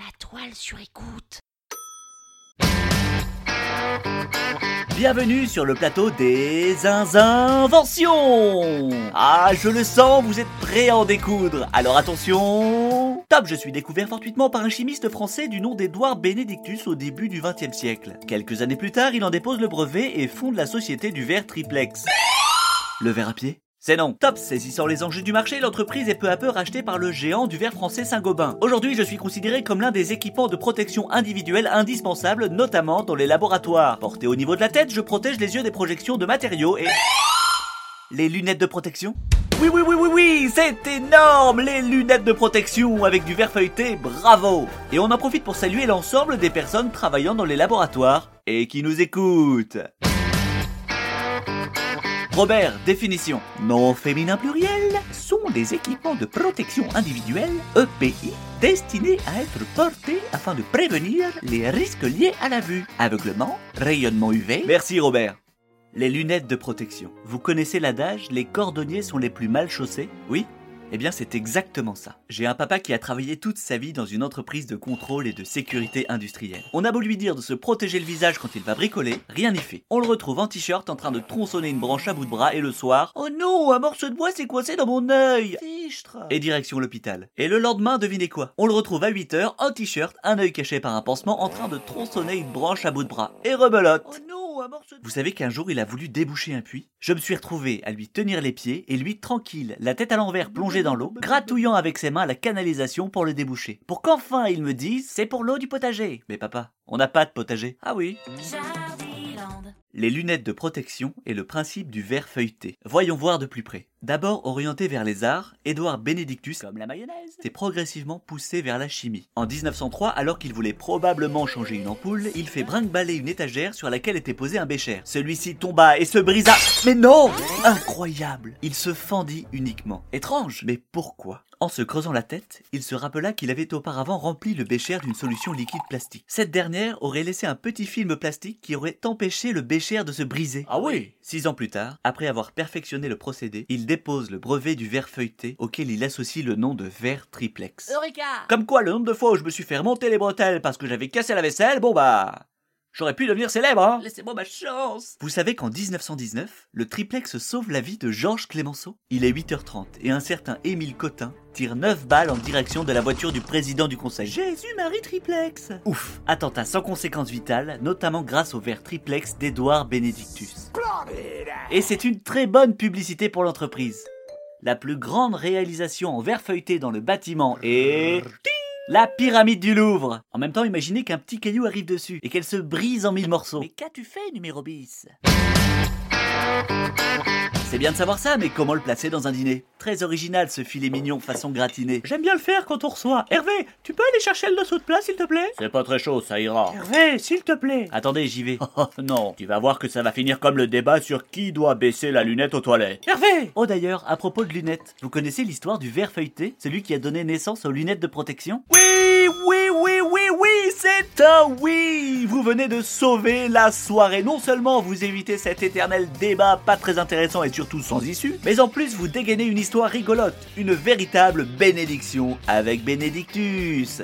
La toile sur écoute. Bienvenue sur le plateau des inventions Ah, je le sens, vous êtes prêts à en découdre. Alors attention Top, je suis découvert fortuitement par un chimiste français du nom d'Edouard Benedictus au début du XXe siècle. Quelques années plus tard, il en dépose le brevet et fonde la société du verre triplex. Le verre à pied? C'est non. Top, saisissant les enjeux du marché, l'entreprise est peu à peu rachetée par le géant du verre français Saint-Gobain. Aujourd'hui, je suis considéré comme l'un des équipements de protection individuelle indispensables, notamment dans les laboratoires. Porté au niveau de la tête, je protège les yeux des projections de matériaux et... Les lunettes de protection? Oui, oui, oui, oui, oui, c'est énorme, les lunettes de protection avec du verre feuilleté, bravo Et on en profite pour saluer l'ensemble des personnes travaillant dans les laboratoires et qui nous écoutent. Robert, définition. Non féminin pluriel sont des équipements de protection individuelle, EPI, destinés à être portés afin de prévenir les risques liés à la vue. Aveuglement, rayonnement UV. Merci Robert. Les lunettes de protection. Vous connaissez l'adage, les cordonniers sont les plus mal chaussés? Oui? Eh bien, c'est exactement ça. J'ai un papa qui a travaillé toute sa vie dans une entreprise de contrôle et de sécurité industrielle. On a beau lui dire de se protéger le visage quand il va bricoler, rien n'y fait. On le retrouve en t-shirt en train de tronçonner une branche à bout de bras et le soir, oh non, un morceau de bois s'est coincé dans mon œil Et direction l'hôpital. Et le lendemain, devinez quoi? On le retrouve à 8h en t-shirt, un œil caché par un pansement en train de tronçonner une branche à bout de bras. Et rebelote. Oh non vous savez qu'un jour il a voulu déboucher un puits Je me suis retrouvé à lui tenir les pieds et lui tranquille, la tête à l'envers plongée dans l'eau, gratouillant avec ses mains la canalisation pour le déboucher. Pour qu'enfin il me dise c'est pour l'eau du potager. Mais papa, on n'a pas de potager. Ah oui les lunettes de protection et le principe du verre feuilleté. Voyons voir de plus près. D'abord orienté vers les arts, Édouard Benedictus, comme la mayonnaise, s'est progressivement poussé vers la chimie. En 1903, alors qu'il voulait probablement changer une ampoule, il fait brinque-baller une étagère sur laquelle était posé un bécher. Celui-ci tomba et se brisa. Mais non Incroyable Il se fendit uniquement. Étrange Mais pourquoi? En se creusant la tête, il se rappela qu'il avait auparavant rempli le bécher d'une solution liquide plastique. Cette dernière aurait laissé un petit film plastique qui aurait empêché le bécher de se briser. Ah oui Six ans plus tard, après avoir perfectionné le procédé, il dépose le brevet du verre feuilleté auquel il associe le nom de verre triplex. Eureka Comme quoi, le nombre de fois où je me suis fait remonter les bretelles parce que j'avais cassé la vaisselle, bon bah... J'aurais pu devenir célèbre, hein Laissez-moi ma chance Vous savez qu'en 1919, le triplex sauve la vie de Georges Clémenceau Il est 8h30 et un certain Émile Cotin tire 9 balles en direction de la voiture du président du conseil. Jésus-Marie Triplex Ouf Attentat sans conséquences vitales, notamment grâce au verre triplex d'Edouard Benedictus. Et c'est une très bonne publicité pour l'entreprise. La plus grande réalisation en verre feuilleté dans le bâtiment est... La pyramide du Louvre En même temps, imaginez qu'un petit caillou arrive dessus et qu'elle se brise en mille morceaux. Mais qu'as-tu fait, numéro bis? C'est bien de savoir ça, mais comment le placer dans un dîner? Très original ce filet mignon façon gratinée. J'aime bien le faire quand on reçoit. Hervé, tu peux aller chercher le dessous de plat s'il te plaît? C'est pas très chaud, ça ira. Hervé, s'il te plaît. Attendez, j'y vais. Oh non, tu vas voir que ça va finir comme le débat sur qui doit baisser la lunette aux toilettes. Hervé Oh d'ailleurs, à propos de lunettes, vous connaissez l'histoire du verre feuilleté? Celui qui a donné naissance aux lunettes de protection? Oui, oui, oui, oui, oui, c'est un oui Vous venez de sauver la soirée. Non seulement vous évitez cet éternel débat pas très intéressant et surtout sans issue, mais en plus vous dégainez une histoire rigolote, une véritable bénédiction avec Bénédictus.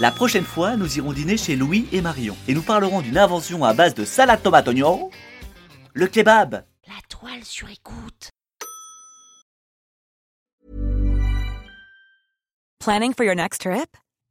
La prochaine fois, nous irons dîner chez Louis et Marion et nous parlerons d'une invention à base de salade tomate oignon, le kebab. La toile sur écoute. Planning for your next trip?